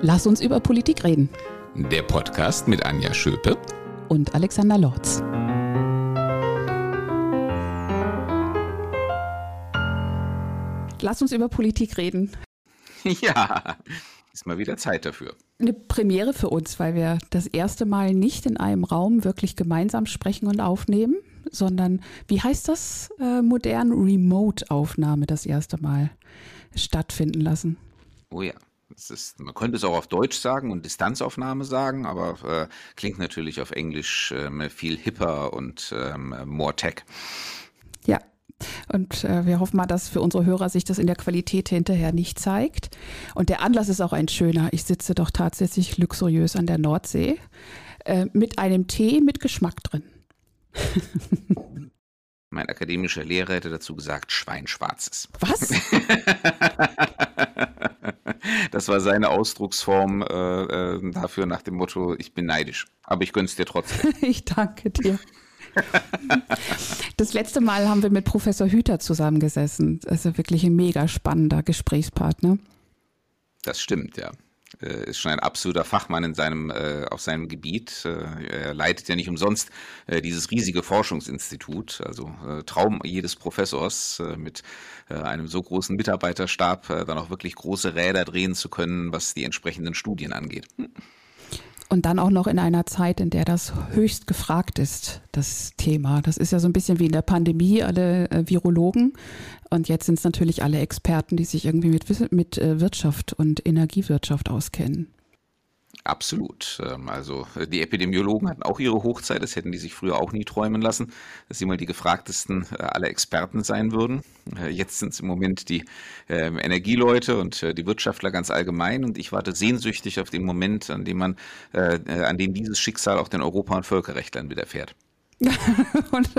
Lass uns über Politik reden. Der Podcast mit Anja Schöpe und Alexander Lorz. Lass uns über Politik reden. Ja, ist mal wieder Zeit dafür. Eine Premiere für uns, weil wir das erste Mal nicht in einem Raum wirklich gemeinsam sprechen und aufnehmen, sondern, wie heißt das äh, modern? Remote-Aufnahme das erste Mal stattfinden lassen. Oh ja. Ist, man könnte es auch auf Deutsch sagen und Distanzaufnahme sagen, aber äh, klingt natürlich auf Englisch äh, viel hipper und ähm, more tech. Ja, und äh, wir hoffen mal, dass für unsere Hörer sich das in der Qualität hinterher nicht zeigt. Und der Anlass ist auch ein schöner. Ich sitze doch tatsächlich luxuriös an der Nordsee äh, mit einem Tee mit Geschmack drin. mein akademischer Lehrer hätte dazu gesagt, Schweinschwarzes. Was? das war seine Ausdrucksform äh, äh, dafür nach dem Motto, ich bin neidisch. Aber ich gönn's dir trotzdem. ich danke dir. Das letzte Mal haben wir mit Professor Hüter zusammengesessen. Also wirklich ein mega spannender Gesprächspartner. Das stimmt, ja. Äh, ist schon ein absoluter Fachmann in seinem, äh, auf seinem Gebiet. Äh, er leitet ja nicht umsonst äh, dieses riesige Forschungsinstitut, also äh, Traum jedes Professors, äh, mit einem so großen Mitarbeiterstab dann auch wirklich große Räder drehen zu können, was die entsprechenden Studien angeht. Und dann auch noch in einer Zeit, in der das höchst gefragt ist, das Thema. Das ist ja so ein bisschen wie in der Pandemie, alle äh, Virologen. Und jetzt sind es natürlich alle Experten, die sich irgendwie mit, mit äh, Wirtschaft und Energiewirtschaft auskennen. Absolut. Ähm, also äh, die Epidemiologen hatten auch ihre Hochzeit, das hätten die sich früher auch nie träumen lassen, dass sie mal die gefragtesten äh, aller Experten sein würden. Äh, jetzt sind es im Moment die ähm, Energieleute und die Wirtschaftler ganz allgemein und ich warte sehnsüchtig auf den Moment, an dem man, an dem dieses Schicksal auch den Europa- und Völkerrechtlern widerfährt. und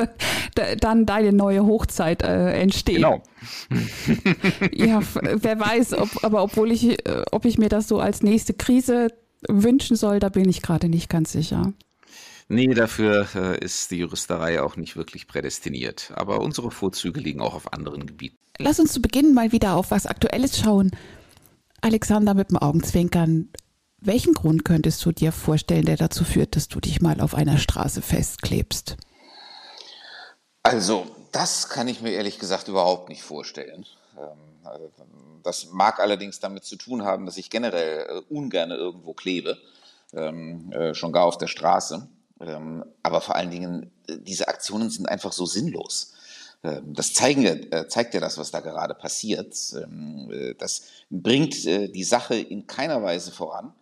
dann deine neue Hochzeit äh, entsteht. Genau. ja, wer weiß, ob, aber obwohl ich, ob ich mir das so als nächste Krise wünschen soll, da bin ich gerade nicht ganz sicher. Nee, dafür äh, ist die Juristerei auch nicht wirklich prädestiniert. Aber unsere Vorzüge liegen auch auf anderen Gebieten. Lass uns zu Beginn mal wieder auf was Aktuelles schauen. Alexander mit dem Augenzwinkern. Welchen Grund könntest du dir vorstellen, der dazu führt, dass du dich mal auf einer Straße festklebst? Also, das kann ich mir ehrlich gesagt überhaupt nicht vorstellen. Ähm, also, das mag allerdings damit zu tun haben, dass ich generell äh, ungern irgendwo klebe, ähm, äh, schon gar auf der Straße. Ähm, aber vor allen Dingen, äh, diese Aktionen sind einfach so sinnlos. Das zeigen, äh, zeigt ja das, was da gerade passiert. Ähm, das bringt die Sache in keiner Weise voran.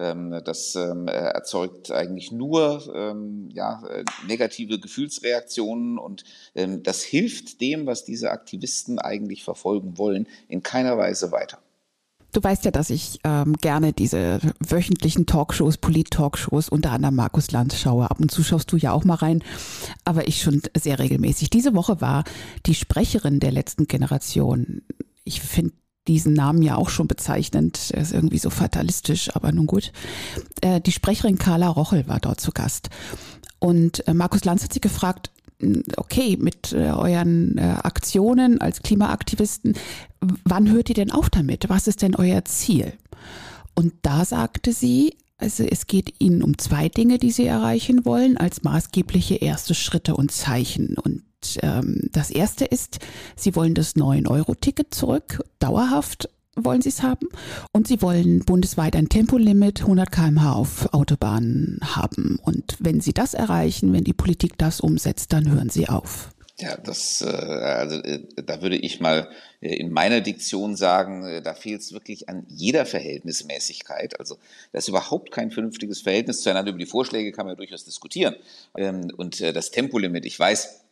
Ähm, das ähm, erzeugt eigentlich nur ähm, ja, äh, negative Gefühlsreaktionen und das hilft dem, was diese Aktivisten eigentlich verfolgen wollen, in keiner Weise weiter. Du weißt ja, dass ich ähm, gerne diese wöchentlichen Talkshows, Polit-Talkshows, unter anderem Markus Lanz schaue. Ab und zu schaust du ja auch mal rein, aber ich schon sehr regelmäßig. Diese Woche war die Sprecherin der letzten Generation. Ich finde diesen Namen ja auch schon bezeichnend. Er ist irgendwie so fatalistisch, aber nun gut. Äh, die Sprecherin Carla Rochel war dort zu Gast. Und äh, Markus Lanz hat sie gefragt, hm, okay, mit äh, euren Aktionen als Klimaaktivisten, wann hört ihr denn auf damit? Was ist denn euer Ziel? Und da sagte sie, also es geht ihnen um zwei Dinge, die sie erreichen wollen, als maßgebliche erste Schritte und Zeichen. Und ähm, das erste ist, sie wollen das 9-Euro-Ticket zurück, dauerhaft wollen sie es haben. Und sie wollen bundesweit ein Tempolimit 100 km/h auf Autobahnen haben. Und wenn sie das erreichen, wenn die Politik das umsetzt, dann hören sie auf. Ja, das, äh, also äh, da würde ich mal äh, in meiner Diktion sagen, da fehlt es wirklich an jeder Verhältnismäßigkeit. Also da ist überhaupt kein vernünftiges Verhältnis zueinander. Über die Vorschläge kann man ja durchaus diskutieren. Ähm, und das Tempolimit, ich weiß,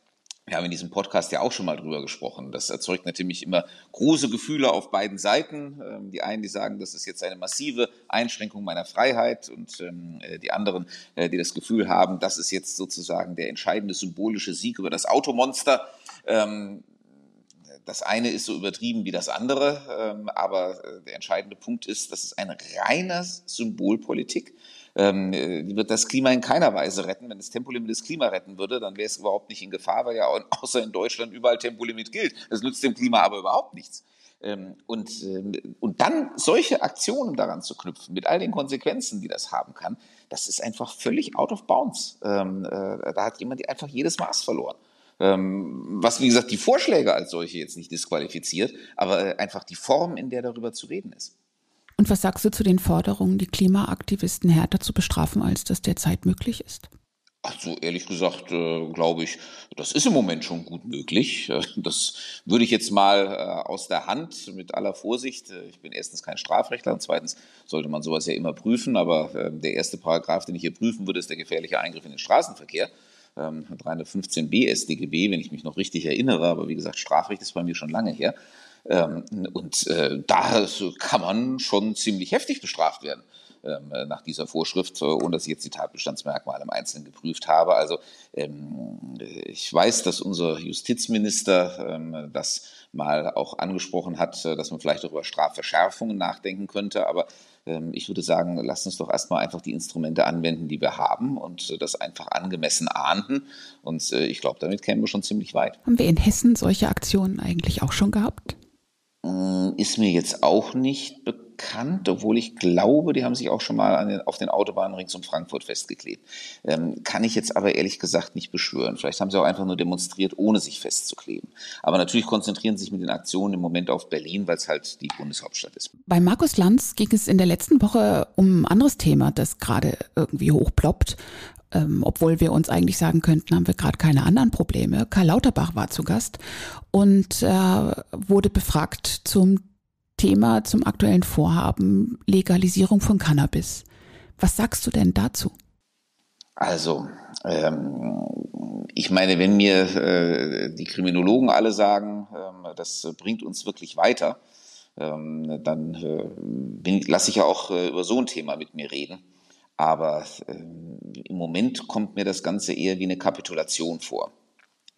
wir haben in diesem Podcast ja auch schon mal drüber gesprochen. Das erzeugt natürlich immer große Gefühle auf beiden Seiten. Ähm, die einen, die sagen, das ist jetzt eine massive Einschränkung meiner Freiheit und ähm, äh, die anderen, äh, die das Gefühl haben, das ist jetzt sozusagen der entscheidende symbolische Sieg über das Automonster. Ähm, das eine ist so übertrieben wie das andere, aber äh, der entscheidende Punkt ist, das ist eine reine Symbolpolitik ähm, die wird das Klima in keiner Weise retten. Wenn das Tempolimit das Klima retten würde, dann wäre es überhaupt nicht in Gefahr, weil ja außer in Deutschland überall Tempolimit gilt. Das nützt dem Klima aber überhaupt nichts. Ähm, und, ähm, und dann solche Aktionen daran zu knüpfen, mit all den Konsequenzen, die das haben kann, das ist einfach völlig out of bounds. Ähm, äh, da hat jemand einfach jedes Maß verloren. was, wie gesagt, die Vorschläge als solche jetzt nicht disqualifiziert, aber äh, einfach die Form, in der darüber zu reden ist. Und was sagst du zu den Forderungen, die Klimaaktivisten härter zu bestrafen, als das derzeit möglich ist? Also ehrlich gesagt, äh, glaube ich, das ist im Moment schon gut möglich. Äh, das würde ich jetzt mal äh, aus der Hand mit aller Vorsicht. Äh, ich bin erstens kein Strafrechtler und zweitens sollte man sowas ja immer prüfen. Aber äh, der erste Paragraph, den ich hier prüfen würde, ist der gefährliche Eingriff in den Straßenverkehr. Ähm, 315b StGB, wenn ich mich noch richtig erinnere. Aber wie gesagt, Strafrecht ist bei mir schon lange her. Ähm, und äh, da kann man schon ziemlich heftig bestraft werden ähm, nach dieser Vorschrift, äh, ohne dass ich jetzt die Tatbestandsmerkmale im Einzelnen geprüft habe. Also ähm, ich weiß, dass unser Justizminister das mal auch angesprochen hat, äh, dass man vielleicht auch über Strafverschärfungen nachdenken könnte, aber ich würde sagen, lasst uns doch erstmal einfach die Instrumente anwenden, die wir haben und das einfach angemessen ahnden. Und ich glaube, damit kämen wir schon ziemlich weit. Haben wir in Hessen solche Aktionen eigentlich auch schon gehabt? Hm, ist mir jetzt auch nicht bekannt, obwohl ich glaube, die haben sich auch schon mal den, auf den Autobahnen rings um Frankfurt festgeklebt. Ähm, kann ich jetzt aber ehrlich gesagt nicht beschwören. Vielleicht haben sie auch einfach nur demonstriert, ohne sich festzukleben. Aber natürlich konzentrieren sie sich mit den Aktionen im Moment auf Berlin, weil es halt die Bundeshauptstadt ist. Bei Markus Lanz ging es in der letzten Woche um ein anderes Thema, das gerade irgendwie hochploppt. Ähm, obwohl wir uns eigentlich sagen könnten, haben wir gerade keine anderen Probleme. Karl Lauterbach war zu Gast und äh, wurde befragt zum Thema, zum aktuellen Vorhaben Legalisierung von Cannabis. Was sagst du denn dazu? Also, ähm, ich meine, wenn mir äh, die Kriminologen alle sagen, ähm, das bringt uns wirklich weiter, ähm, dann äh, lasse ich ja auch äh, über so ein Thema mit mir reden. Aber ähm, im Moment kommt mir das Ganze eher wie eine Kapitulation vor.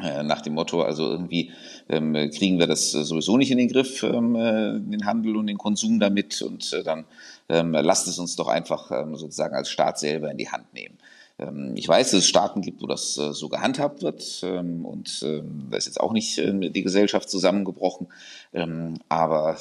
Äh, nach dem Motto, also irgendwie ähm, kriegen wir das sowieso nicht in den Griff, ähm, äh, den Handel und den Konsum damit und äh, dann ähm, lasst es uns doch einfach ähm, sozusagen als Staat selber in die Hand nehmen. Ähm, ich weiß, dass es Staaten gibt, wo das äh, so gehandhabt wird ähm, und ähm, da ist jetzt auch nicht ähm, die Gesellschaft zusammengebrochen, aber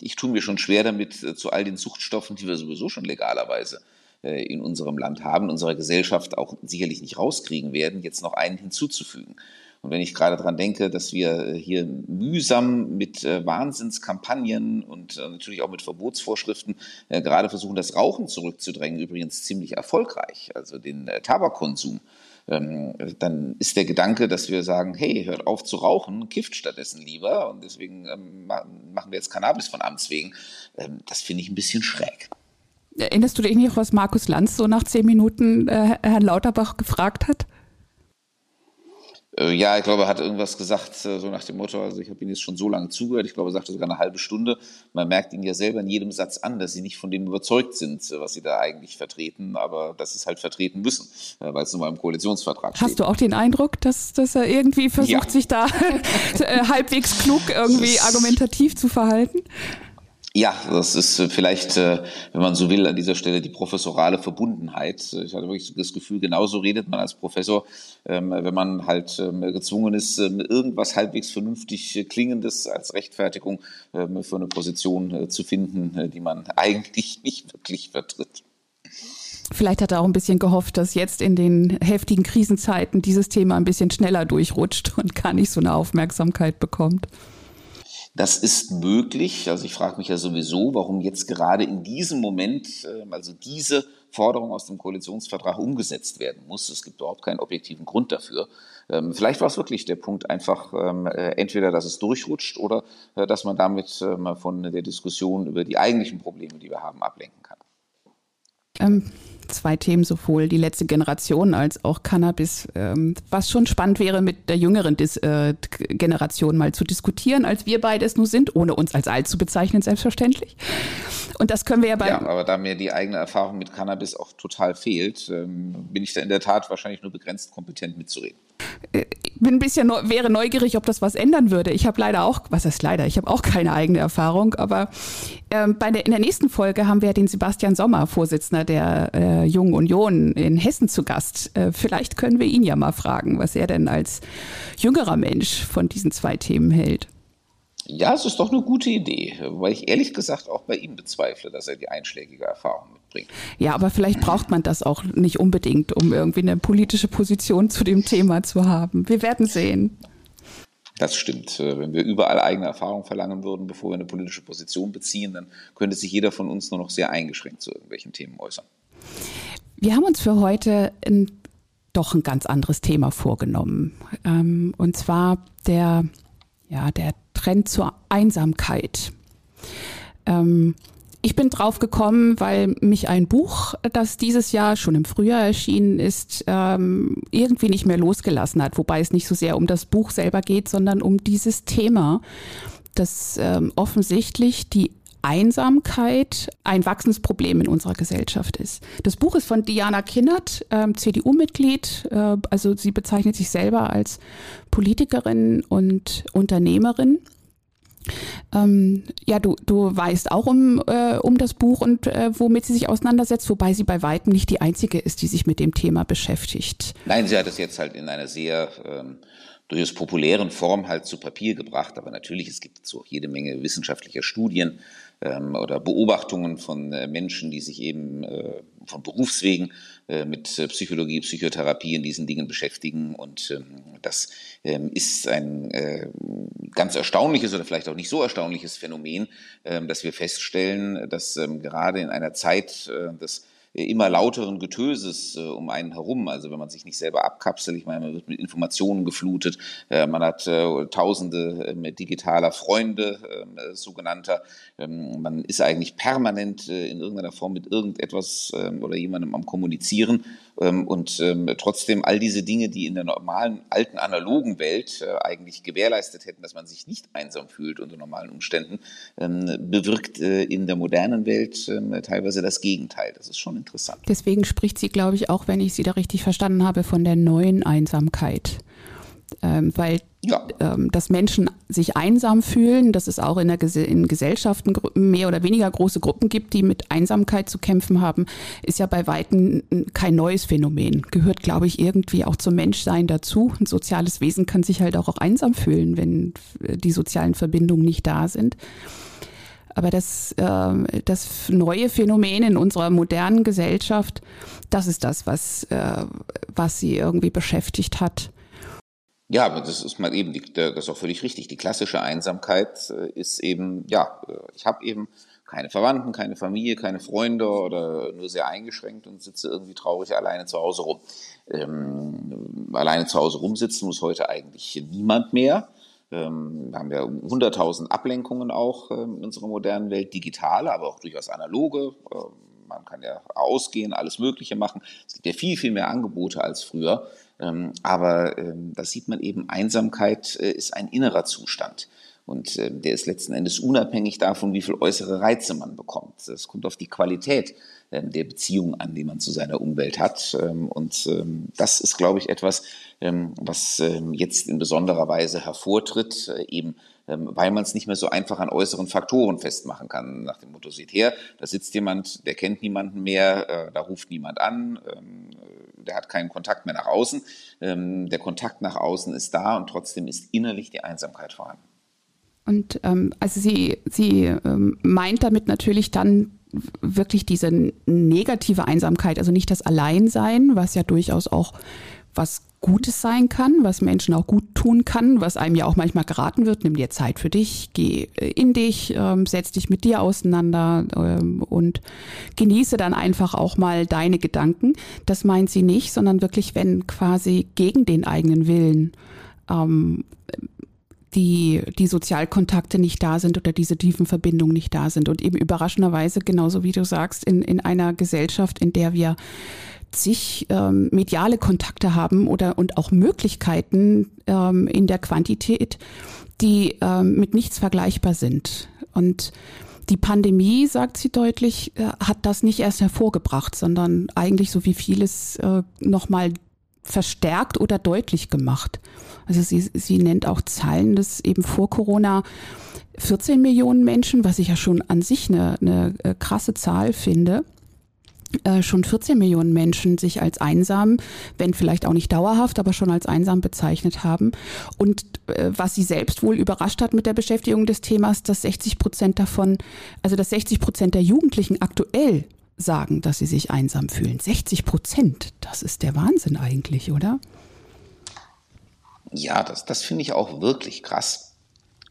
ich tue mir schon schwer damit, äh, zu all den Zuchtstoffen, die wir sowieso schon legalerweise äh, in unserem Land haben, in unserer Gesellschaft auch sicherlich nicht rauskriegen werden, jetzt noch einen hinzuzufügen. Und wenn ich gerade daran denke, dass wir äh, hier mühsam mit äh, Wahnsinnskampagnen und natürlich auch mit Verbotsvorschriften gerade versuchen, das Rauchen zurückzudrängen, übrigens ziemlich erfolgreich, also den Tabakkonsum, ähm, dann ist der Gedanke, dass wir sagen, hey, hört auf zu rauchen, kifft stattdessen lieber und deswegen ähm, machen wir jetzt Cannabis von Amts wegen, ähm, das finde ich ein bisschen schräg. Erinnerst du dich nicht, was Markus Lanz so nach zehn Minuten äh, Herrn Lauterbach gefragt hat? Äh, ja, ich glaube, er hat irgendwas gesagt, äh, so nach dem Motto, also ich habe Ihnen jetzt schon so lange zugehört, ich glaube, er sagte sogar eine halbe Stunde. Man merkt Ihnen ja selber in jedem Satz an, dass Sie nicht von dem überzeugt sind, äh, was Sie da eigentlich vertreten, aber dass Sie es halt vertreten müssen, weil es nun mal im Koalitionsvertrag steht. Hast du auch den Eindruck, dass, dass er irgendwie versucht, ja. sich da halbwegs klug irgendwie argumentativ zu verhalten? Ja, das ist äh, vielleicht, äh, wenn man so will, an dieser Stelle die professorale Verbundenheit. Ich hatte wirklich das Gefühl, genauso redet man als Professor, ähm, wenn man halt ähm, gezwungen ist, ähm, irgendwas halbwegs vernünftig Klingendes als Rechtfertigung für eine Position äh, zu finden, die man eigentlich nicht wirklich vertritt. Vielleicht hat er auch ein bisschen gehofft, dass jetzt in den heftigen Krisenzeiten dieses Thema ein bisschen schneller durchrutscht und gar nicht so eine Aufmerksamkeit bekommt. Das ist möglich. Also ich frage mich ja sowieso, warum jetzt gerade in diesem Moment, ähm, also diese Forderung aus dem Koalitionsvertrag umgesetzt werden muss. Es gibt überhaupt keinen objektiven Grund dafür. Ähm, vielleicht war es wirklich der Punkt einfach ähm, äh, entweder, dass es durchrutscht oder äh, dass man damit von der Diskussion über die eigentlichen Probleme, die wir haben, ablenken kann. Ähm, zwei Themen, sowohl die letzte Generation als auch Cannabis, ähm, was schon spannend wäre, mit der jüngeren Dis äh, Generation mal zu diskutieren, als wir beide es nur sind, ohne uns als alt zu bezeichnen, selbstverständlich. Und das können wir ja bei. Ja, aber da mir die eigene Erfahrung mit Cannabis auch total fehlt, ähm, bin ich da in der Tat wahrscheinlich nur begrenzt kompetent mitzureden. Ich bin ein bisschen neu, wäre neugierig, ob das was ändern würde. Ich habe leider auch, was heißt leider, ich habe auch keine eigene Erfahrung, aber ähm, bei der, in der nächsten Folge haben wir den Sebastian Sommer, Vorsitzender der äh, Jungen Union in Hessen zu Gast. Äh, vielleicht können wir ihn ja mal fragen, was er denn als jüngerer Mensch von diesen zwei Themen hält. Ja, es ist doch eine gute Idee, weil ich ehrlich gesagt auch bei ihm bezweifle, dass er die einschlägige Erfahrung mitbringt. Ja, aber vielleicht braucht man das auch nicht unbedingt, um irgendwie eine politische Position zu dem Thema zu haben. Wir werden sehen. Das stimmt. Äh, wenn wir überall eigene Erfahrung verlangen würden, bevor wir eine politische Position beziehen, dann könnte sich jeder von uns nur noch sehr eingeschränkt zu irgendwelchen Themen äußern. Wir haben uns für heute ein, doch ein ganz anderes Thema vorgenommen. Ähm, und zwar der, ja, der Trend zur Einsamkeit. Ich bin drauf gekommen, weil mich ein Buch, das dieses Jahr schon im Frühjahr erschienen ist, ähm, irgendwie nicht mehr losgelassen hat. Wobei es nicht so sehr um das Buch selber geht, sondern um dieses Thema, das ähm, offensichtlich die Einsamkeit ein wachsendes Problem in unserer Gesellschaft ist. Das Buch ist von Diana Kinnert, ähm, CDU-Mitglied. Äh, also sie bezeichnet sich selber als Politikerin und Unternehmerin. Ähm, ja, du, du weißt auch um, äh, um das Buch und äh, womit sie sich auseinandersetzt, wobei sie bei weitem nicht die einzige ist, die sich mit dem Thema beschäftigt. Nein, sie hat es jetzt halt in einer sehr ähm, durchaus populären Form halt zu Papier gebracht, aber natürlich, es gibt so jede Menge wissenschaftlicher Studien ähm, oder Beobachtungen von äh, Menschen, die sich eben äh, von Berufswegen mit äh, Psychologie, Psychotherapie in diesen Dingen beschäftigen. Und ähm, das ähm, ist ein äh, ganz erstaunliches oder vielleicht auch nicht so erstaunliches Phänomen, ähm, dass wir feststellen, dass gerade in einer Zeit äh, des immer lauteren Getöses äh, um einen herum. Also wenn man sich nicht selber abkapselt, ich meine, man wird mit Informationen geflutet, äh, man hat äh, tausende äh, digitaler Freunde, ähm, äh, sogenannter. Ähm, man ist eigentlich permanent äh, in irgendeiner Form mit irgendetwas ähm, oder jemandem am Kommunizieren. Ähm, und ähm, trotzdem all diese Dinge, die in der normalen, alten, analogen Welt äh, eigentlich gewährleistet hätten, dass man sich nicht einsam fühlt unter normalen Umständen, ähm, bewirkt äh, in der modernen Welt teilweise das Gegenteil. Das ist schon interessant. Deswegen spricht sie, glaube ich, auch, wenn ich sie da richtig verstanden habe, von der neuen Einsamkeit. Ähm, weil ja. ähm, dass Menschen sich einsam fühlen, dass es auch in, der, in Gesellschaften mehr oder weniger große Gruppen gibt, die mit Einsamkeit zu kämpfen haben, ist ja bei Weitem kein neues Phänomen. Gehört, glaube ich, irgendwie auch zum Menschsein dazu. Ein soziales Wesen kann sich halt auch, auch einsam fühlen, wenn die sozialen Verbindungen nicht da sind. Aber das, äh, das neue Phänomen in unserer modernen Gesellschaft, das ist das, was, äh, was sie irgendwie beschäftigt hat. Ja, aber das ist mal eben, die, das ist auch völlig richtig. Die klassische Einsamkeit äh, ist eben, ja, äh, ich habe eben keine Verwandten, keine Familie, keine Freunde oder nur sehr eingeschränkt und sitze irgendwie traurig alleine zu Hause rum. Ähm, alleine zu Hause rumsitzen muss heute eigentlich niemand mehr. Ähm, wir haben ja 100.000 Ablenkungen auch ähm, in unserer modernen Welt, digitale, aber auch durchaus analoge. Ähm, man kann ja ausgehen, alles Mögliche machen. Es gibt ja viel, viel mehr Angebote als früher. Ähm, aber ähm, da sieht man eben, Einsamkeit äh, ist ein innerer Zustand. Und äh, der ist letzten Endes unabhängig davon, wie viel äußere Reize man bekommt. Es kommt auf die Qualität äh, der Beziehung an, die man zu seiner Umwelt hat. Ähm, und ähm, das ist, glaube ich, etwas, ähm, was ähm, jetzt in besonderer Weise hervortritt, äh, eben ähm, weil man es nicht mehr so einfach an äußeren Faktoren festmachen kann. Nach dem Motto, seht her, da sitzt jemand, der kennt niemanden mehr, äh, da ruft niemand an, ähm, der hat keinen Kontakt mehr nach außen. Ähm, der Kontakt nach außen ist da und trotzdem ist innerlich die Einsamkeit vorhanden. Und ähm, also sie, sie ähm, meint damit natürlich dann wirklich diese negative Einsamkeit, also nicht das Alleinsein, was ja durchaus auch was Gutes sein kann, was Menschen auch gut tun kann, was einem ja auch manchmal geraten wird, nimm dir Zeit für dich, geh äh, in dich, ähm, setz dich mit dir auseinander ähm, und genieße dann einfach auch mal deine Gedanken. Das meint sie nicht, sondern wirklich, wenn quasi gegen den eigenen Willen ähm, die, die Sozialkontakte nicht da sind oder diese tiefen Verbindungen nicht da sind. Und eben überraschenderweise, genauso wie du sagst, in, in einer Gesellschaft, in der wir zig ähm, mediale Kontakte haben oder und auch Möglichkeiten ähm, in der Quantität, die ähm, mit nichts vergleichbar sind. Und die Pandemie, sagt sie deutlich, äh, hat das nicht erst hervorgebracht, sondern eigentlich so wie vieles äh, nochmal verstärkt oder deutlich gemacht. Also sie, sie nennt auch Zahlen, dass eben vor Corona 14 Millionen Menschen, was ich ja schon an sich eine, eine äh, krasse Zahl finde, äh, schon 14 Millionen Menschen sich als einsam, wenn vielleicht auch nicht dauerhaft, aber schon als einsam bezeichnet haben. Und äh, was sie selbst wohl überrascht hat mit der Beschäftigung des Themas, dass 60 Prozent davon, also dass 60 Prozent der Jugendlichen aktuell sagen, dass sie sich einsam fühlen. 60 Prozent, das ist der Wahnsinn eigentlich, oder? Ja, das, das finde ich auch wirklich krass.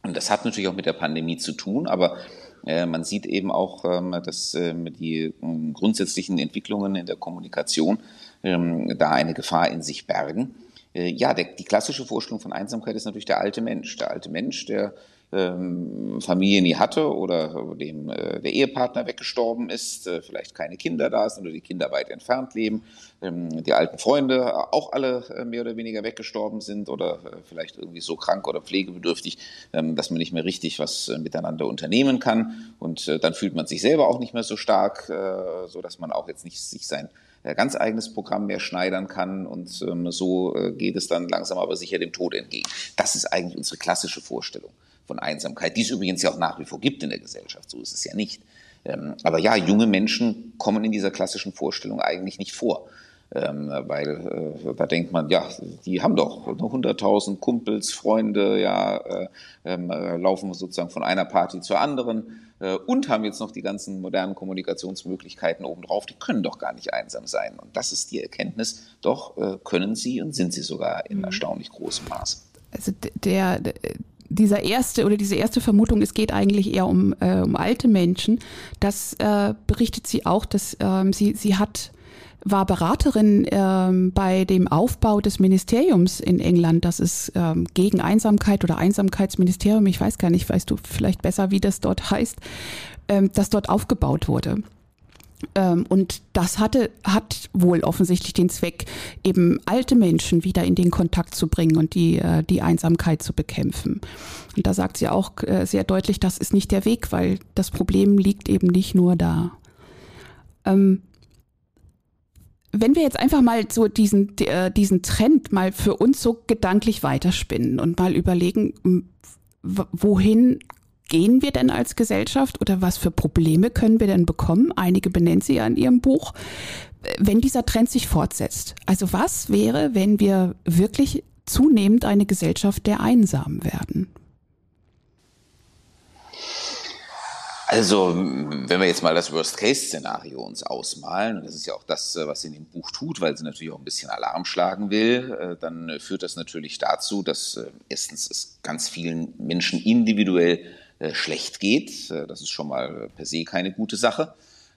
Und das hat natürlich auch mit der Pandemie zu tun, aber äh, man sieht eben auch, ähm, dass ähm, die ähm, grundsätzlichen Entwicklungen in der Kommunikation da eine Gefahr in sich bergen. Äh, ja, der, die klassische Vorstellung von Einsamkeit ist natürlich der alte Mensch. Der alte Mensch, der ähm, Familie nie hatte oder dem äh, der Ehepartner weggestorben ist, äh, vielleicht keine Kinder da sind oder die Kinder weit entfernt leben, ähm, die alten Freunde auch alle äh, mehr oder weniger weggestorben sind oder äh, vielleicht irgendwie so krank oder pflegebedürftig, ähm, dass man nicht mehr richtig was äh, miteinander unternehmen kann. Und äh, dann fühlt man sich selber auch nicht mehr so stark, äh, so dass man auch jetzt nicht sich sein äh, ganz eigenes Programm mehr schneidern kann. Und so äh, geht es dann langsam aber sicher dem Tod entgegen. Das ist eigentlich unsere klassische Vorstellung von Einsamkeit, die es übrigens ja auch nach wie vor gibt in der Gesellschaft, so ist es ja nicht. Ähm, aber ja, junge Menschen kommen in dieser klassischen Vorstellung eigentlich nicht vor. Ähm, weil äh, da denkt man, ja, die haben doch 100.000 Kumpels, Freunde, ja, äh, ähm, äh, laufen sozusagen von einer Party zur anderen und haben jetzt noch die ganzen modernen Kommunikationsmöglichkeiten obendrauf. Die können doch gar nicht einsam sein. Und das ist die Erkenntnis, doch können sie und sind sie sogar in mhm. erstaunlich großem Maße. Also der dieser erste oder diese erste Vermutung, es geht eigentlich eher um, äh, um alte Menschen, das äh, berichtet sie auch, dass ähm, sie, sie hat war Beraterin ähm, bei dem Aufbau des Ministeriums in England. Das ist ähm, gegen Einsamkeit oder Einsamkeitsministerium. Ich weiß gar nicht, weißt du vielleicht besser, wie das dort heißt, ähm, das dort aufgebaut wurde. Ähm, und das hatte, hat wohl offensichtlich den Zweck, eben alte Menschen wieder in den Kontakt zu bringen und die, äh, die Einsamkeit zu bekämpfen. Und da sagt sie auch äh, sehr deutlich, das ist nicht der Weg, weil das Problem liegt eben nicht nur da. Ähm, wenn wir jetzt einfach mal so diesen, äh, diesen Trend mal für uns so gedanklich weiterspinnen und mal überlegen, wohin gehen wir denn als Gesellschaft oder was für Probleme können wir denn bekommen? Einige benennen sie ja in ihrem Buch, wenn dieser Trend sich fortsetzt. Also was wäre, wenn wir wirklich zunehmend eine Gesellschaft der Einsamen werden? Also, wenn wir jetzt mal das Worst-Case-Szenario uns ausmalen, und das ist ja auch das, was sie in dem Buch tut, weil sie natürlich auch ein bisschen Alarm schlagen will, äh, dann führt das natürlich dazu, dass äh, erstens es ganz vielen Menschen individuell äh, schlecht geht. Äh, das ist schon mal per se keine gute Sache,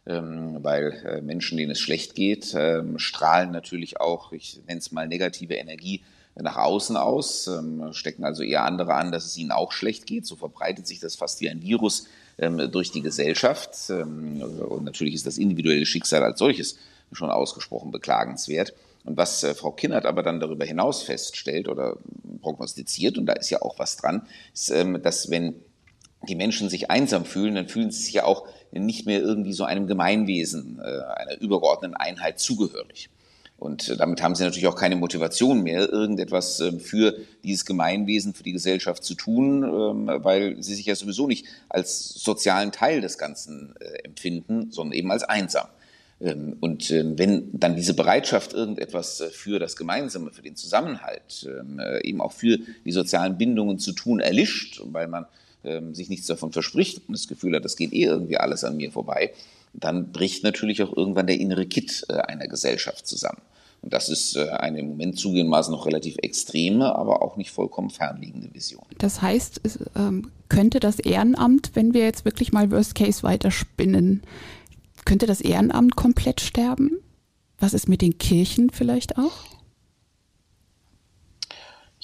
ähm, weil äh, Menschen, denen es schlecht geht, ähm, strahlen natürlich auch, ich nenne es mal negative Energie nach außen aus, ähm, stecken also eher andere an, dass es ihnen auch schlecht geht. So verbreitet sich das fast wie ein Virus durch die Gesellschaft. Und natürlich ist das individuelle Schicksal als solches schon ausgesprochen beklagenswert. Und was Frau Kinnert aber dann darüber hinaus feststellt oder prognostiziert, und da ist ja auch was dran, ist, dass wenn die Menschen sich einsam fühlen, dann fühlen sie sich ja auch nicht mehr irgendwie so einem Gemeinwesen, äh, einer übergeordneten Einheit zugehörig. Und äh, damit haben sie natürlich auch keine Motivation mehr, irgendetwas ähm, für dieses Gemeinwesen, für die Gesellschaft zu tun, ähm, weil sie sich ja sowieso nicht als sozialen Teil des Ganzen äh, empfinden, sondern eben als einsam. Ähm, und wenn dann diese Bereitschaft, irgendetwas für das Gemeinsame, für den Zusammenhalt, eben auch für die sozialen Bindungen zu tun, erlischt, weil man ähm, sich nichts davon verspricht und das Gefühl hat, das geht eh irgendwie alles an mir vorbei, dann bricht natürlich auch irgendwann der innere Kit äh, einer Gesellschaft zusammen. Und das ist äh, eine im Moment zugegebenermaßen noch relativ extreme, aber auch nicht vollkommen fernliegende Vision. Das heißt, es, ähm, könnte das Ehrenamt, wenn wir jetzt wirklich mal Worst Case weiterspinnen, könnte das Ehrenamt komplett sterben? Was ist mit den Kirchen vielleicht auch?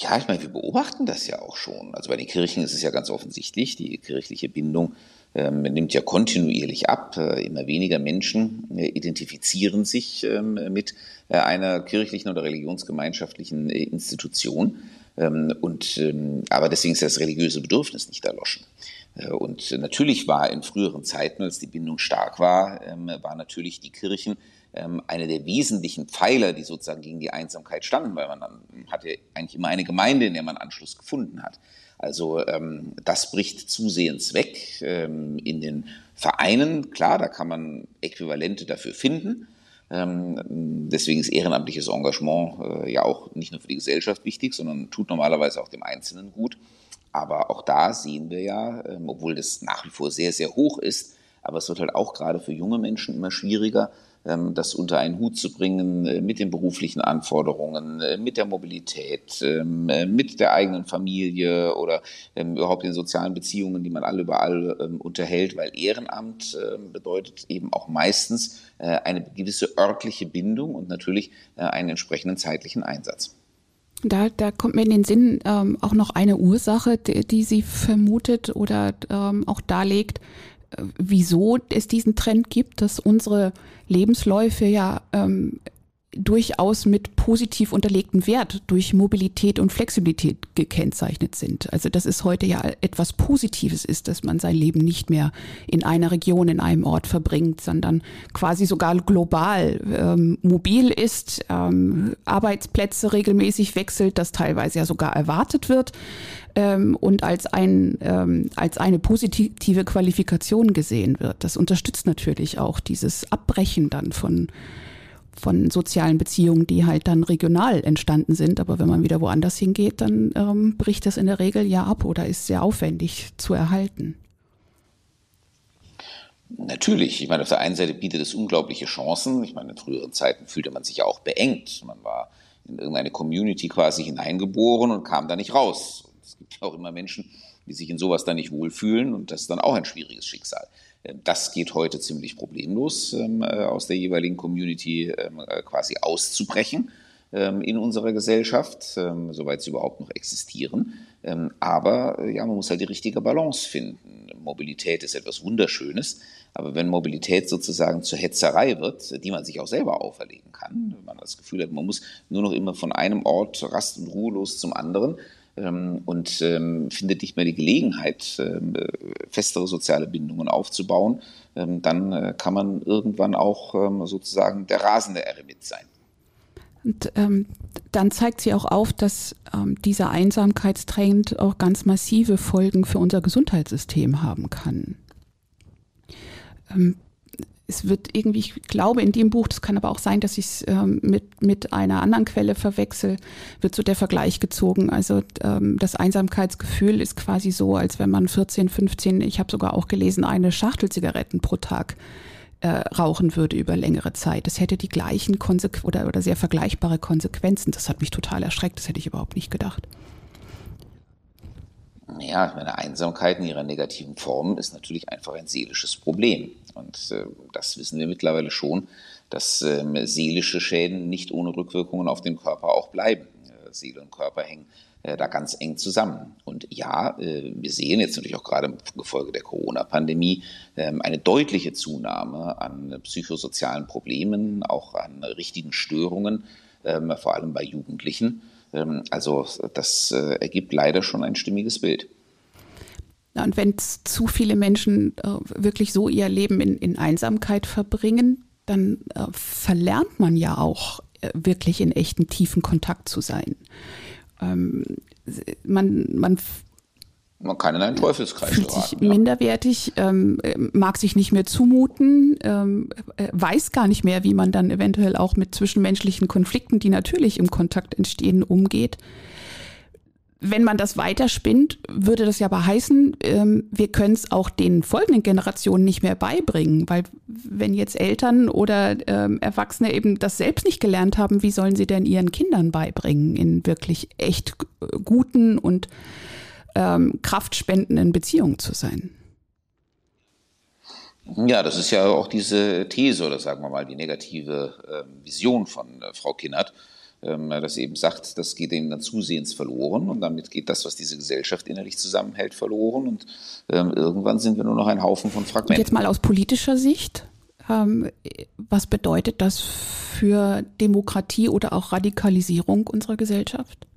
Ja, ich meine, wir beobachten das ja auch schon. Also bei den Kirchen ist es ja ganz offensichtlich, die kirchliche Bindung ähm, nimmt ja kontinuierlich ab. Äh, immer weniger Menschen äh, identifizieren sich ähm, mit äh, einer kirchlichen oder religionsgemeinschaftlichen äh, Institution. Ähm, und, ähm, aber deswegen ist das religiöse Bedürfnis nicht erloschen. Äh, und natürlich war in früheren Zeiten, als die Bindung stark war, ähm, war natürlich die Kirchen ähm, eine der wesentlichen Pfeiler, die sozusagen gegen die Einsamkeit standen, weil man dann hatte eigentlich immer eine Gemeinde, in der man Anschluss gefunden hat. Also ähm, das bricht zusehends weg. in den Vereinen, klar, da kann man Äquivalente dafür finden. deswegen ist ehrenamtliches Engagement äh, ja auch nicht nur für die Gesellschaft wichtig, sondern tut normalerweise auch dem Einzelnen gut. Aber auch da sehen wir ja, ähm, obwohl das nach wie vor sehr, sehr hoch ist, aber es wird halt auch gerade für junge Menschen immer schwieriger, ähm, das unter einen Hut zu bringen äh, mit den beruflichen Anforderungen, äh, mit der Mobilität, ähm, äh, mit der eigenen Familie oder überhaupt den sozialen Beziehungen, die man alle überall unterhält, weil Ehrenamt bedeutet eben auch meistens eine gewisse örtliche Bindung und natürlich einen entsprechenden zeitlichen Einsatz. Da, da kommt mir in den Sinn ähm, auch noch eine Ursache, die, die sie vermutet oder ähm, auch darlegt, wieso es diesen Trend gibt, dass unsere Lebensläufe ja ähm, durchaus mit positiv unterlegten Wert durch Mobilität und Flexibilität gekennzeichnet sind. Also dass es heute ja etwas Positives ist, dass man sein Leben nicht mehr in einer Region, in einem Ort verbringt, sondern quasi sogar global ähm, mobil ist, ähm, Arbeitsplätze regelmäßig wechselt, das teilweise ja sogar erwartet wird ähm, und als, ein, ähm, als eine positive Qualifikation gesehen wird. Das unterstützt natürlich auch dieses Abbrechen dann von von sozialen Beziehungen, die halt dann regional entstanden sind. Aber wenn man wieder woanders hingeht, dann ähm, bricht das in der Regel ja ab oder ist sehr aufwendig zu erhalten. Natürlich. Ich meine, auf der einen Seite bietet es unglaubliche Chancen. Ich meine, in früheren Zeiten fühlte man sich ja auch beengt. Man war in irgendeine Community quasi hineingeboren und kam da nicht raus. Es gibt auch immer Menschen, die sich in sowas dann nicht wohlfühlen und das ist dann auch ein schwieriges Schicksal. Das geht heute ziemlich problemlos, ähm, äh, aus der jeweiligen Community ähm, äh, quasi auszubrechen ähm, in unserer Gesellschaft, soweit sie überhaupt noch existieren. Aber äh, ja, man muss halt die richtige Balance finden. Mobilität ist etwas Wunderschönes, aber wenn Mobilität sozusagen zur Hetzerei wird, die man sich auch selber auferlegen kann, wenn man das Gefühl hat, man muss nur noch immer von einem Ort rast- und ruhelos zum anderen, und ähm, findet nicht mehr die Gelegenheit, ähm, äh, festere soziale Bindungen aufzubauen, ähm, dann äh, kann man irgendwann auch ähm, sozusagen der rasende Eremit sein. Und ähm, dann zeigt sie auch auf, dass dieser Einsamkeitstrend auch ganz massive Folgen für unser Gesundheitssystem haben kann es wird irgendwie, ich glaube in dem Buch, das kann aber auch sein, dass ich es ähm, mit, mit einer anderen Quelle verwechsel, wird so der Vergleich gezogen. Also ähm, das Einsamkeitsgefühl ist quasi so, als wenn man 14, 15, ich habe sogar auch gelesen, eine Schachtel Zigaretten pro Tag äh, rauchen würde über längere Zeit. Das hätte die gleichen Konsequ oder, oder sehr vergleichbare Konsequenzen. Das hat mich total erschreckt, das hätte ich überhaupt nicht gedacht. Ja, meine Einsamkeit in ihrer negativen Form ist natürlich einfach ein seelisches Problem. Und äh, das wissen wir mittlerweile schon, dass äh, seelische Schäden nicht ohne Rückwirkungen auf den Körper auch bleiben. Äh, Seele und Körper hängen äh, da ganz eng zusammen. Und ja, wir sehen jetzt natürlich auch gerade im Gefolge der Corona-Pandemie ähm, eine deutliche Zunahme an psychosozialen Problemen, auch an richtigen Störungen, ähm, vor allem bei Jugendlichen. Ähm, also das ergibt leider schon ein stimmiges Bild. Und wenn zu viele Menschen äh, wirklich so ihr Leben in, in Einsamkeit verbringen, dann äh, verlernt man ja auch wirklich in echten tiefen Kontakt zu sein. Ähm, man, man man kann in einen Teufelskreis fühlt geraten, sich ja. minderwertig, ähm, mag sich nicht mehr zumuten, ähm, weiß gar nicht mehr, wie man dann eventuell auch mit zwischenmenschlichen Konflikten, die natürlich im Kontakt entstehen, umgeht. Wenn man das weiterspinnt, würde das ja aber heißen, ähm, wir können es auch den folgenden Generationen nicht mehr beibringen, weil wenn jetzt Eltern oder ähm, Erwachsene eben das selbst nicht gelernt haben, wie sollen sie denn ihren Kindern beibringen, in wirklich echt guten und ähm, kraftspendenden Beziehung zu sein. Ja, das ist ja auch diese These oder sagen wir mal die negative äh, Vision von äh, Frau Kinnert, ähm, sie eben sagt, das geht eben dann zusehends verloren und damit geht das, was diese Gesellschaft innerlich zusammenhält, verloren und ähm, irgendwann sind wir nur noch ein Haufen von Fragmenten. Und jetzt mal aus politischer Sicht, ähm, was bedeutet das für Demokratie oder auch Radikalisierung unserer Gesellschaft?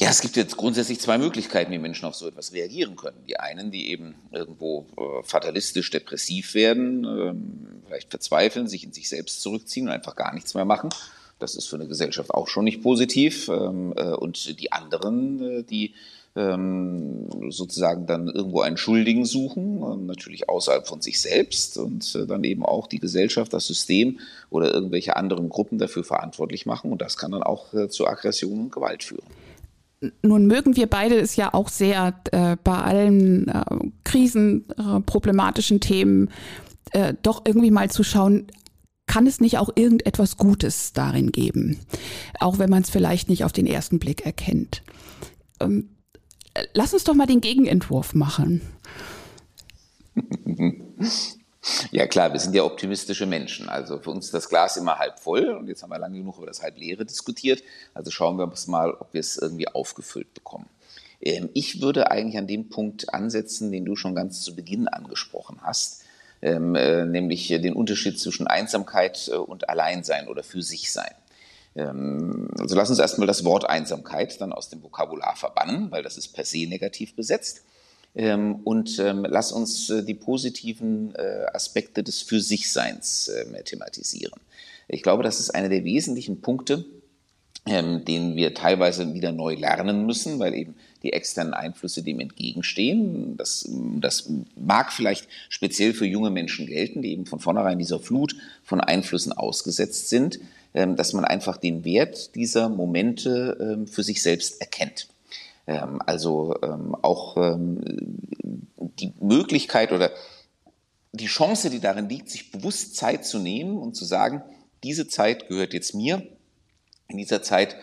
Ja, es gibt jetzt grundsätzlich zwei Möglichkeiten, wie Menschen auf so etwas reagieren können. Die einen, die eben irgendwo äh, fatalistisch depressiv werden, ähm, vielleicht verzweifeln, sich in sich selbst zurückziehen und einfach gar nichts mehr machen. Das ist für eine Gesellschaft auch schon nicht positiv. Ähm, äh, und die anderen, äh, die ähm, sozusagen dann irgendwo einen Schuldigen suchen, äh, natürlich außerhalb von sich selbst und äh, dann eben auch die Gesellschaft, das System oder irgendwelche anderen Gruppen dafür verantwortlich machen. Und das kann dann auch äh, zu Aggression und Gewalt führen. Nun mögen wir beide es ja auch sehr äh, bei allen äh, Krisen, äh, problematischen Themen äh, doch irgendwie mal zu schauen, kann es nicht auch irgendetwas Gutes darin geben, auch wenn man es vielleicht nicht auf den ersten Blick erkennt. Ähm, lass uns doch mal den Gegenentwurf machen. Ja klar, wir sind ja optimistische Menschen. Also für uns ist das Glas immer halb voll und jetzt haben wir lange genug über das halb leere diskutiert. Also schauen wir uns mal, ob wir es irgendwie aufgefüllt bekommen. Ähm, ich würde eigentlich an dem Punkt ansetzen, den du schon ganz zu Beginn angesprochen hast, ähm, äh, nämlich den Unterschied zwischen Einsamkeit äh, und Alleinsein oder für sich sein. Ähm, also lass uns erstmal das Wort Einsamkeit dann aus dem Vokabular verbannen, weil das ist per se negativ besetzt und ähm, lass uns äh, die positiven äh, Aspekte des Für sich Seins äh, thematisieren. Ich glaube, das ist einer der wesentlichen Punkte, ähm, den wir teilweise wieder neu lernen müssen, weil eben die externen Einflüsse dem entgegenstehen. Das, das mag vielleicht speziell für junge Menschen gelten, die eben von vornherein dieser Flut von Einflüssen ausgesetzt sind, ähm, dass man einfach den Wert dieser Momente ähm, für sich selbst erkennt. Ähm, also ähm, auch ähm, die Möglichkeit oder die Chance, die darin liegt, sich bewusst Zeit zu nehmen und zu sagen, diese Zeit gehört jetzt mir. In dieser Zeit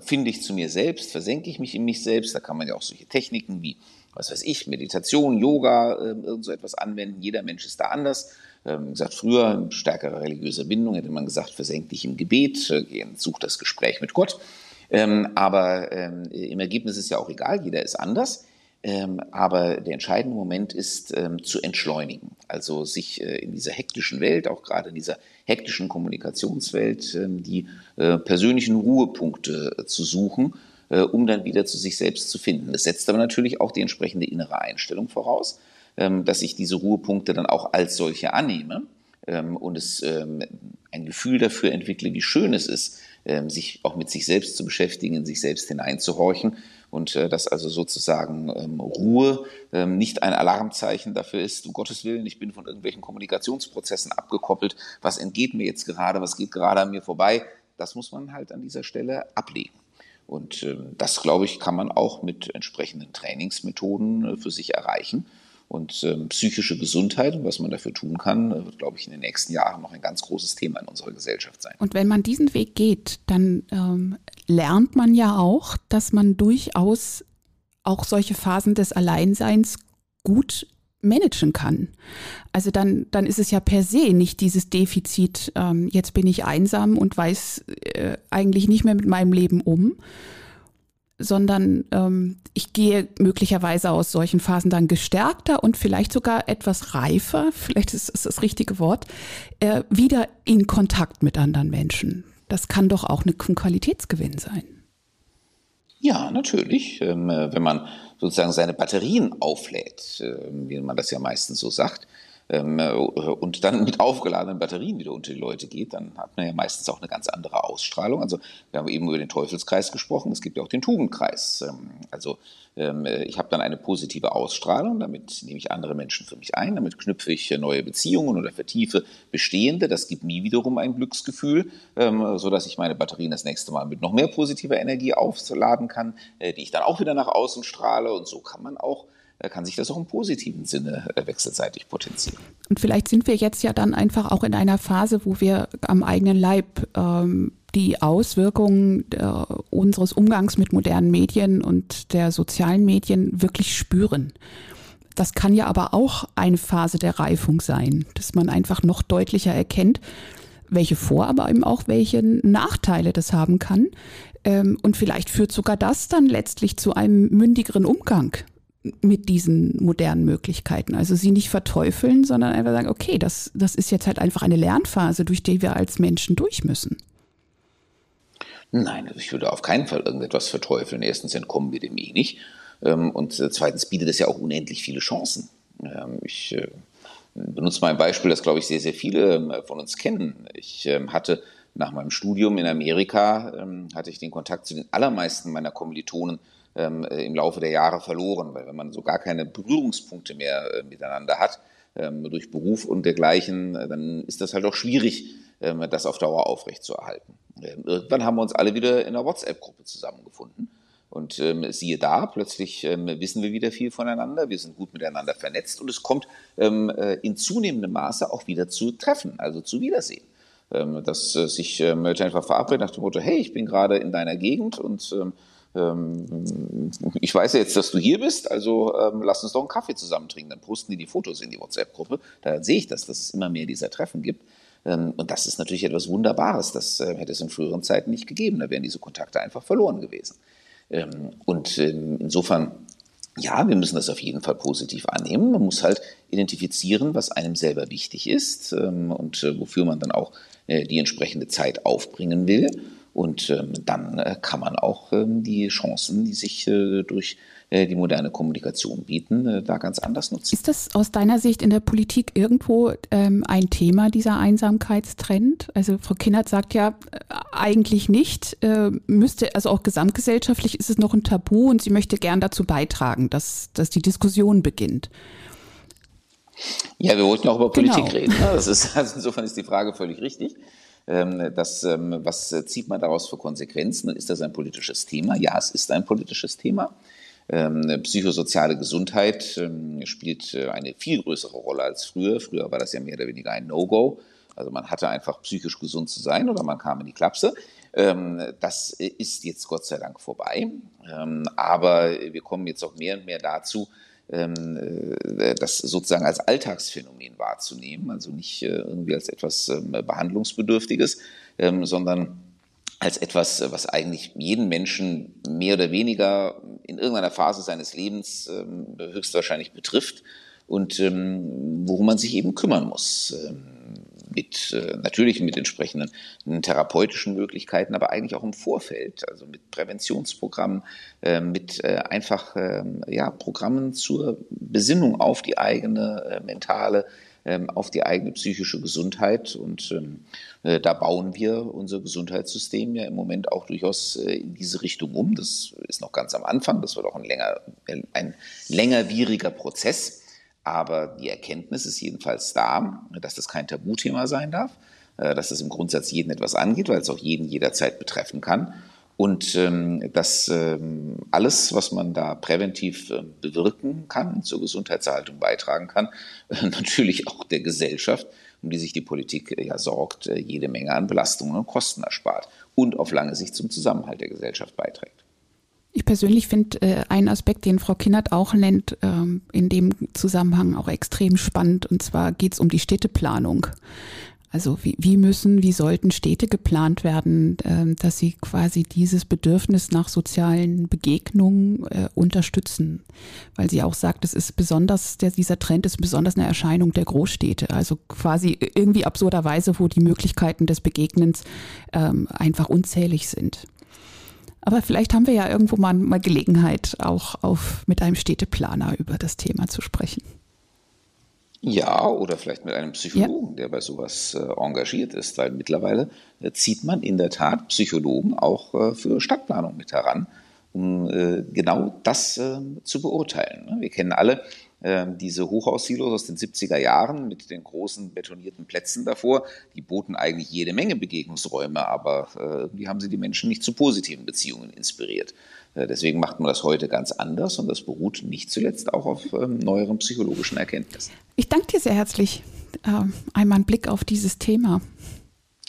finde ich zu mir selbst, versenke ich mich in mich selbst. Da kann man ja auch solche Techniken wie, was weiß ich, Meditation, Yoga, irgend so etwas anwenden. Jeder Mensch ist da anders. Ähm, gesagt, früher stärkere religiöse Bindung hätte man gesagt, versenk dich im Gebet, äh, such das Gespräch mit Gott. Ähm, aber ähm, im Ergebnis ist ja auch egal, jeder ist anders. Ähm, aber der entscheidende Moment ist ähm, zu entschleunigen, also sich äh, in dieser hektischen Welt, auch gerade in dieser hektischen Kommunikationswelt, äh, die äh, persönlichen Ruhepunkte äh, zu suchen, äh, um dann wieder zu sich selbst zu finden. Das setzt aber natürlich auch die entsprechende innere Einstellung voraus, ähm, dass ich diese Ruhepunkte dann auch als solche annehme ähm, und es ähm, ein Gefühl dafür entwickle, wie schön es ist, ähm, sich auch mit sich selbst zu beschäftigen, sich selbst hineinzuhorchen und äh, dass also sozusagen ähm, Ruhe ähm, nicht ein Alarmzeichen dafür ist, um Gottes Willen, ich bin von irgendwelchen Kommunikationsprozessen abgekoppelt, was entgeht mir jetzt gerade, was geht gerade an mir vorbei, das muss man halt an dieser Stelle ablegen. Und äh, das, glaube ich, kann man auch mit entsprechenden Trainingsmethoden äh, für sich erreichen. Und ähm, psychische Gesundheit und was man dafür tun kann, äh, wird, glaube ich, in den nächsten Jahren noch ein ganz großes Thema in unserer Gesellschaft sein. Und wenn man diesen Weg geht, dann ähm, lernt man ja auch, dass man durchaus auch solche Phasen des Alleinseins gut managen kann. Also dann, dann ist es ja per se nicht dieses Defizit, ähm, jetzt bin ich einsam und weiß äh, eigentlich nicht mehr mit meinem Leben um, sondern ähm, ich gehe möglicherweise aus solchen Phasen dann gestärkter und vielleicht sogar etwas reifer, vielleicht ist das das richtige Wort, äh, wieder in Kontakt mit anderen Menschen. Das kann doch auch ein Qualitätsgewinn sein. Ja, natürlich. Ähm, äh, wenn man sozusagen seine Batterien auflädt, äh, wie man das ja meistens so sagt, und dann mit aufgeladenen Batterien wieder unter die Leute geht, dann hat man ja meistens auch eine ganz andere Ausstrahlung. Also wir haben eben über den Teufelskreis gesprochen, es gibt ja auch den Tugendkreis. Ähm, also ähm, äh, ich habe dann eine positive Ausstrahlung, damit nehme ich andere Menschen für mich ein, damit knüpfe ich neue Beziehungen oder vertiefe bestehende. Das gibt mir wiederum ein Glücksgefühl, sodass ich meine Batterien das nächste Mal mit noch mehr positiver Energie aufladen kann, äh, die ich dann auch wieder nach außen strahle. Und so kann man auch kann sich das auch im positiven Sinne äh, wechselseitig potenzieren. Und vielleicht sind wir jetzt ja dann einfach auch in einer Phase, wo wir am eigenen Leib ähm, die Auswirkungen äh, unseres Umgangs mit modernen Medien und der sozialen Medien wirklich spüren. Das kann ja aber auch eine Phase der Reifung sein, dass man einfach noch deutlicher erkennt, welche Vor-, aber eben auch welche Nachteile das haben kann. Ähm, und vielleicht führt sogar das dann letztlich zu einem mündigeren Umgang mit diesen modernen Möglichkeiten. Also sie nicht verteufeln, sondern einfach sagen, okay, das, das ist jetzt halt einfach eine Lernphase, durch die wir als Menschen durch müssen. Nein, also ich würde auf keinen Fall irgendetwas verteufeln. Erstens entkommen wir dem eh nicht. Ähm, und äh, zweitens bietet es ja auch unendlich viele Chancen. Ähm, ich äh, benutze mal ein Beispiel, das, glaube ich, sehr, sehr viele ähm, von uns kennen. Ich hatte nach meinem Studium in Amerika, hatte ich den Kontakt zu den allermeisten meiner Kommilitonen im Laufe der Jahre verloren, weil wenn man so gar keine Berührungspunkte mehr äh, miteinander hat, durch Beruf und dergleichen, dann ist das halt auch schwierig, das auf Dauer aufrechtzuerhalten. Irgendwann haben wir uns alle wieder in einer WhatsApp-Gruppe zusammengefunden. Und ähm, siehe da, plötzlich ähm, wissen wir wieder viel voneinander, wir sind gut miteinander vernetzt und es kommt ähm, äh, in zunehmendem Maße auch wieder zu Treffen, also zu Wiedersehen. Ähm, dass äh, sich äh, Leute einfach verabreden nach dem Motto, hey, ich bin gerade in deiner Gegend und ähm, ähm, ich weiß ja jetzt, dass du hier bist, also ähm, lass uns doch einen Kaffee zusammen trinken. Dann posten die die Fotos in die WhatsApp-Gruppe. Da sehe ich das, dass es immer mehr dieser Treffen gibt. Ähm, und das ist natürlich etwas Wunderbares. Das hätte es in früheren Zeiten nicht gegeben. Da wären diese Kontakte einfach verloren gewesen. Ähm, und ähm, insofern, ja, wir müssen das auf jeden Fall positiv annehmen. Man muss halt identifizieren, was einem selber wichtig ist ähm, und äh, wofür man dann auch äh, die entsprechende Zeit aufbringen will. Und dann äh, kann man auch die Chancen, die sich durch äh, die moderne Kommunikation bieten, äh, da ganz anders nutzen. Ist das aus deiner Sicht in der Politik irgendwo ähm, ein Thema, dieser Einsamkeitstrend? Also Frau Kinnert sagt ja äh, eigentlich nicht, äh, müsste, also auch gesamtgesellschaftlich ist es noch ein Tabu und sie möchte gern dazu beitragen, dass, dass die Diskussion beginnt. Ja, wir wollten auch über Politik genau. reden. Ne? Das ist, also insofern ist die Frage völlig richtig. Ähm, das, ähm, was zieht man daraus für Konsequenzen? Ist das ein politisches Thema? Ja, es ist ein politisches Thema. Ähm, psychosoziale Gesundheit ähm, spielt äh, eine viel größere Rolle als früher. Früher war das ja mehr oder weniger ein No-Go. Also man hatte einfach psychisch gesund zu sein oder man kam in die Klapse. Ähm, das ist jetzt Gott sei Dank vorbei. aber wir kommen jetzt auch mehr und mehr dazu, äh, das sozusagen als Alltagsphänomen wahrzunehmen. Also nicht äh, irgendwie als etwas Behandlungsbedürftiges, sondern als etwas, was eigentlich jeden Menschen mehr oder weniger in irgendeiner Phase seines Lebens ähm, höchstwahrscheinlich betrifft und ähm, worum man sich eben kümmern muss. Ähm, mit äh, natürlich mit entsprechenden therapeutischen Möglichkeiten, aber eigentlich auch im Vorfeld, also mit Präventionsprogrammen, äh, mit äh, einfach ja, Programmen zur Besinnung auf die eigene äh, mentale auf die eigene psychische Gesundheit. Und ähm, äh, da bauen wir unser Gesundheitssystem ja im Moment auch durchaus äh, in diese Richtung um. Das ist noch ganz am Anfang. Das wird auch ein, länger, ein längerwieriger Prozess. Aber die Erkenntnis ist jedenfalls da, dass das kein Tabuthema sein darf, äh, dass es im Grundsatz jeden etwas angeht, weil es auch jeden jederzeit betreffen kann und ähm, dass ähm, alles, was man da präventiv äh, bewirken kann, zur Gesundheitserhaltung beitragen kann, äh, natürlich auch der Gesellschaft, um die sich die Politik äh, ja sorgt, äh, jede Menge an Belastungen und Kosten erspart und auf lange Sicht zum Zusammenhalt der Gesellschaft beiträgt. Ich persönlich finde äh, einen Aspekt, den Frau Kinnert auch nennt, ähm, in dem Zusammenhang auch extrem spannend. Und zwar geht es um die Städteplanung. Also wie, wie müssen, wie sollten Städte geplant werden, äh, dass sie quasi dieses Bedürfnis nach sozialen Begegnungen äh, unterstützen? Weil sie auch sagt, es ist besonders, der, dieser Trend ist besonders eine Erscheinung der Großstädte. Also quasi irgendwie absurderweise, wo die Möglichkeiten des Begegnens ähm, einfach unzählig sind. Aber vielleicht haben wir ja irgendwo mal, mal Gelegenheit, auch auf, mit einem Städteplaner über das Thema zu sprechen. Ja, oder vielleicht mit einem Psychologen, ja. der bei sowas äh, engagiert ist, weil mittlerweile äh, zieht man in der Tat Psychologen auch äh, für Stadtplanung mit heran, um genau das ähm, zu beurteilen. Ne? Wir kennen alle ähm, diese Hochhaussilos aus den 70er Jahren mit den großen betonierten Plätzen davor, die boten eigentlich jede Menge Begegnungsräume, aber äh, irgendwie haben sie die Menschen nicht zu positiven Beziehungen inspiriert. Äh, deswegen macht man das heute ganz anders und das beruht nicht zuletzt auch auf ähm, neueren psychologischen Erkenntnissen. Ich danke dir sehr herzlich. Ähm, einmal einen Blick auf dieses Thema.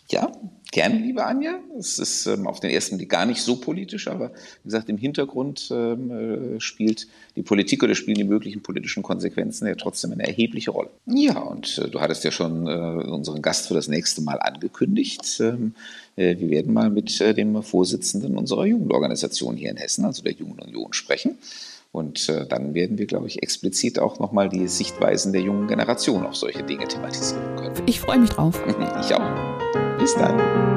Ja, Gerne, liebe Anja. Es ist ähm, auf den ersten Blick gar nicht so politisch, aber wie gesagt, im Hintergrund ähm, äh, spielt die Politik oder spielen die möglichen politischen Konsequenzen ja trotzdem eine erhebliche Rolle. Ja, und äh, du hattest ja schon äh, unseren Gast für das nächste Mal angekündigt. Ähm, äh, wir werden mal mit äh, dem Vorsitzenden unserer Jugendorganisation hier in Hessen, also der Jungen Union, sprechen. Und äh, dann werden wir, glaube ich, explizit auch nochmal die Sichtweisen der jungen Generation auf solche Dinge thematisieren können. Ich freue mich drauf. ich auch. Bis dann.